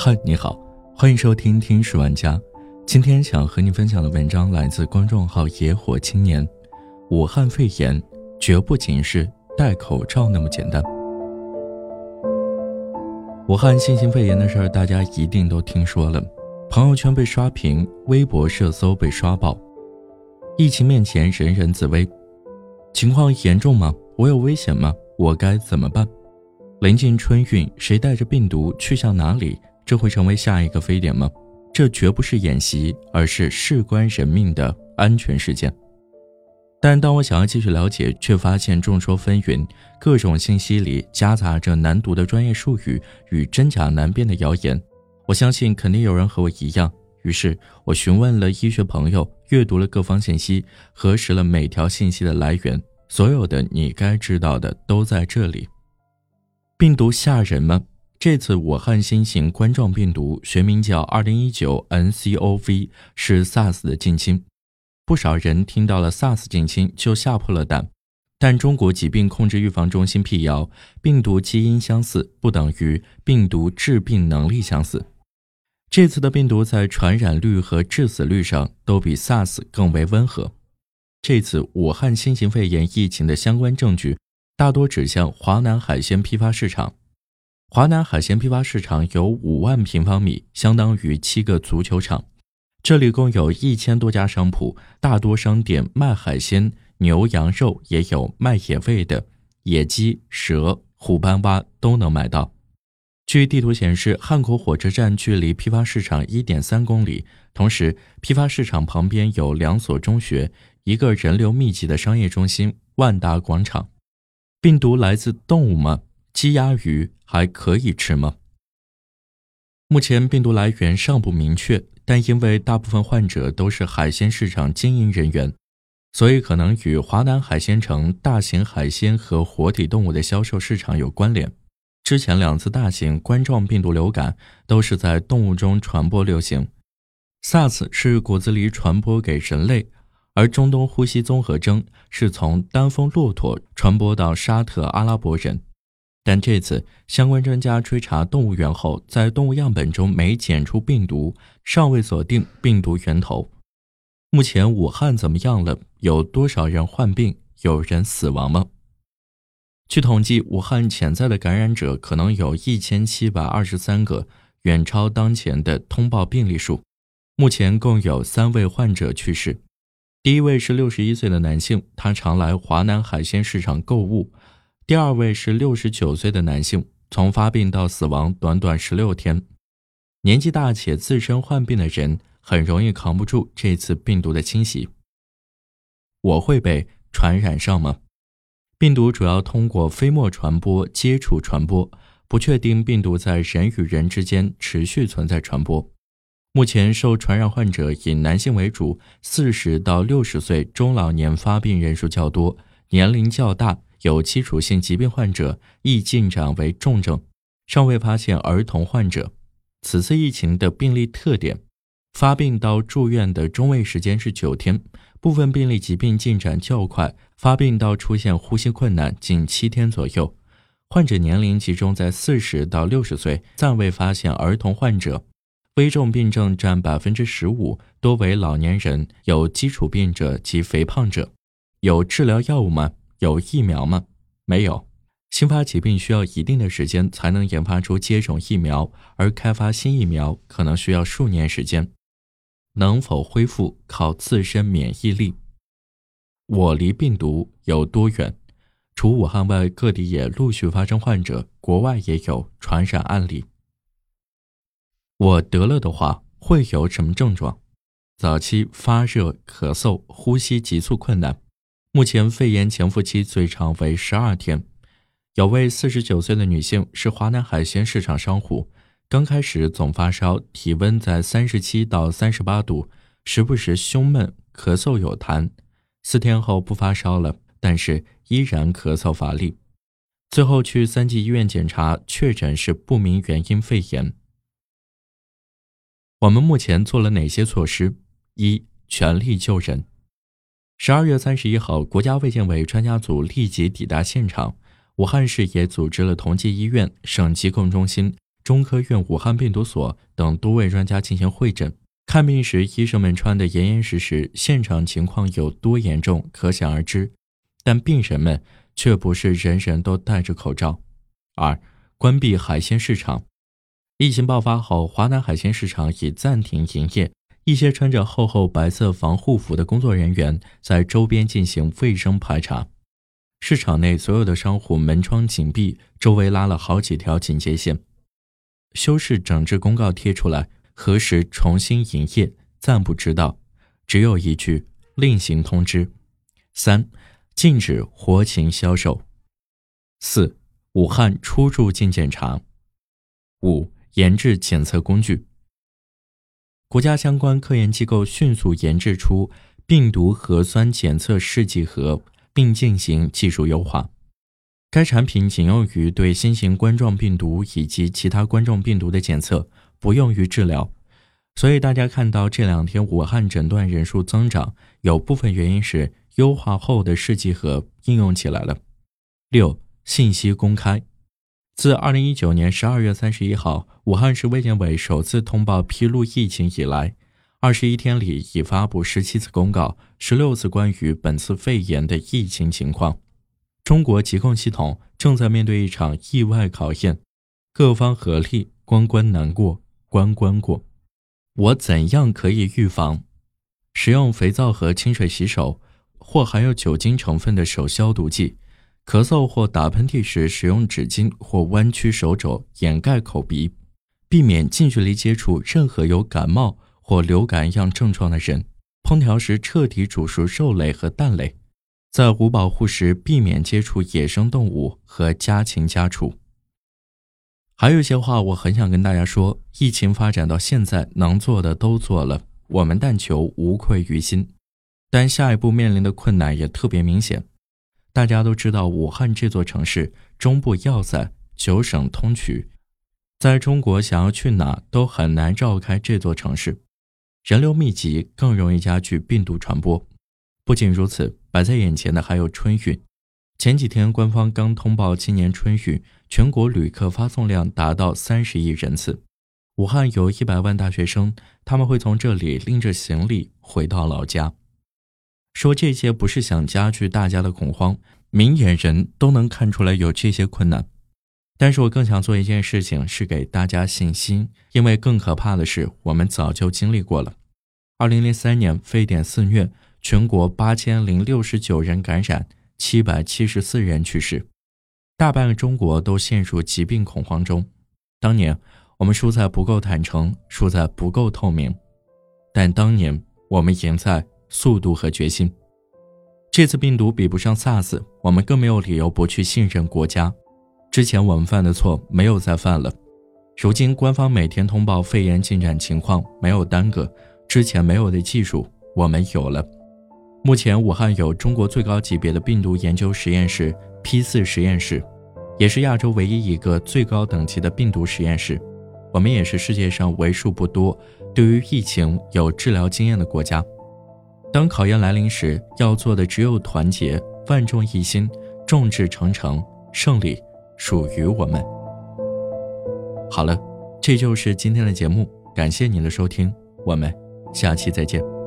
嗨，你好，欢迎收听《听史玩家》。今天想和你分享的文章来自公众号“野火青年”。武汉肺炎绝不仅是戴口罩那么简单。武汉新型肺炎的事儿，大家一定都听说了，朋友圈被刷屏，微博热搜被刷爆。疫情面前，人人自危。情况严重吗？我有危险吗？我该怎么办？临近春运，谁带着病毒去向哪里？这会成为下一个非典吗？这绝不是演习，而是事关人命的安全事件。但当我想要继续了解，却发现众说纷纭，各种信息里夹杂着难读的专业术语与真假难辨的谣言。我相信肯定有人和我一样。于是我询问了医学朋友，阅读了各方信息，核实了每条信息的来源。所有的你该知道的都在这里。病毒吓人吗？这次武汉新型冠状病毒学名叫2019 nCoV，是 SARS 的近亲。不少人听到了 SARS 近亲就吓破了胆，但中国疾病控制预防中心辟谣，病毒基因相似不等于病毒致病能力相似。这次的病毒在传染率和致死率上都比 SARS 更为温和。这次武汉新型肺炎疫情的相关证据大多指向华南海鲜批发市场。华南海鲜批发市场有五万平方米，相当于七个足球场。这里共有一千多家商铺，大多商店卖海鲜、牛羊肉，也有卖野味的，野鸡、蛇、虎斑蛙都能买到。据地图显示，汉口火车站距离批发市场一点三公里，同时批发市场旁边有两所中学，一个人流密集的商业中心——万达广场。病毒来自动物吗？鸡鸭鱼还可以吃吗？目前病毒来源尚不明确，但因为大部分患者都是海鲜市场经营人员，所以可能与华南海鲜城大型海鲜和活体动物的销售市场有关联。之前两次大型冠状病毒流感都是在动物中传播流行，SARS 是骨子里传播给人类，而中东呼吸综合征是从丹峰骆驼传播到沙特阿拉伯人。但这次相关专家追查动物园后，在动物样本中没检出病毒，尚未锁定病毒源头。目前武汉怎么样了？有多少人患病？有人死亡吗？据统计，武汉潜在的感染者可能有一千七百二十三个，远超当前的通报病例数。目前共有三位患者去世。第一位是六十一岁的男性，他常来华南海鲜市场购物。第二位是六十九岁的男性，从发病到死亡短短十六天。年纪大且自身患病的人，很容易扛不住这次病毒的侵袭。我会被传染上吗？病毒主要通过飞沫传播、接触传播，不确定病毒在人与人之间持续存在传播。目前受传染患者以男性为主，四十到六十岁中老年发病人数较多，年龄较大。有基础性疾病患者易进展为重症，尚未发现儿童患者。此次疫情的病例特点，发病到住院的中位时间是九天，部分病例疾病进展较快，发病到出现呼吸困难仅七天左右。患者年龄集中在四十到六十岁，暂未发现儿童患者。危重病症占百分之十五，多为老年人、有基础病者及肥胖者。有治疗药物吗？有疫苗吗？没有。新发疾病需要一定的时间才能研发出接种疫苗，而开发新疫苗可能需要数年时间。能否恢复靠自身免疫力？我离病毒有多远？除武汉外，各地也陆续发生患者，国外也有传染案例。我得了的话会有什么症状？早期发热、咳嗽、呼吸急促困难。目前肺炎潜伏期最长为十二天。有位四十九岁的女性是华南海鲜市场商户，刚开始总发烧，体温在三十七到三十八度，时不时胸闷、咳嗽有痰。四天后不发烧了，但是依然咳嗽乏力。最后去三级医院检查，确诊是不明原因肺炎。我们目前做了哪些措施？一、全力救人。十二月三十一号，国家卫健委专家组立即抵达现场。武汉市也组织了同济医院、省疾控中心、中科院武汉病毒所等多位专家进行会诊。看病时，医生们穿得严严实实，现场情况有多严重，可想而知。但病人们却不是人人都戴着口罩。二、关闭海鲜市场。疫情爆发后，华南海鲜市场已暂停营业。一些穿着厚厚白色防护服的工作人员在周边进行卫生排查。市场内所有的商户门窗紧闭，周围拉了好几条警戒线。修饰整治公告贴出来，何时重新营业暂不知道，只有一句另行通知。三、禁止活禽销售。四、武汉出入境检查。五。研制检测工具，国家相关科研机构迅速研制出病毒核酸检测试剂盒，并进行技术优化。该产品仅用于对新型冠状病毒以及其他冠状病毒的检测，不用于治疗。所以大家看到这两天武汉诊断人数增长，有部分原因是优化后的试剂盒应用起来了。六、信息公开。自二零一九年十二月三十一号，武汉市卫健委首次通报披露疫情以来，二十一天里已发布十七次公告，十六次关于本次肺炎的疫情情况。中国疾控系统正在面对一场意外考验，各方合力，关关难过关关过。我怎样可以预防？使用肥皂和清水洗手，或含有酒精成分的手消毒剂。咳嗽或打喷嚏时，使用纸巾或弯曲手肘掩盖口鼻，避免近距离接触任何有感冒或流感样症状的人。烹调时彻底煮熟肉类和蛋类，在无保护时避免接触野生动物和家禽家畜。还有一些话我很想跟大家说：疫情发展到现在，能做的都做了，我们但求无愧于心。但下一步面临的困难也特别明显。大家都知道，武汉这座城市中部要塞，九省通衢，在中国想要去哪都很难绕开这座城市，人流密集，更容易加剧病毒传播。不仅如此，摆在眼前的还有春运。前几天官方刚通报，今年春运全国旅客发送量达到三十亿人次。武汉有一百万大学生，他们会从这里拎着行李回到老家。说这些不是想加剧大家的恐慌，明眼人都能看出来有这些困难。但是我更想做一件事情，是给大家信心，因为更可怕的是我们早就经历过了。二零零三年非典肆虐，全国八千零六十九人感染，七百七十四人去世，大半个中国都陷入疾病恐慌中。当年我们输在不够坦诚，输在不够透明，但当年我们赢在。速度和决心，这次病毒比不上 SARS，我们更没有理由不去信任国家。之前我们犯的错没有再犯了。如今官方每天通报肺炎进展情况，没有耽搁。之前没有的技术，我们有了。目前武汉有中国最高级别的病毒研究实验室 P 四实验室，也是亚洲唯一一个最高等级的病毒实验室。我们也是世界上为数不多对于疫情有治疗经验的国家。当考验来临时，要做的只有团结，万众一心，众志成城，胜利属于我们。好了，这就是今天的节目，感谢您的收听，我们下期再见。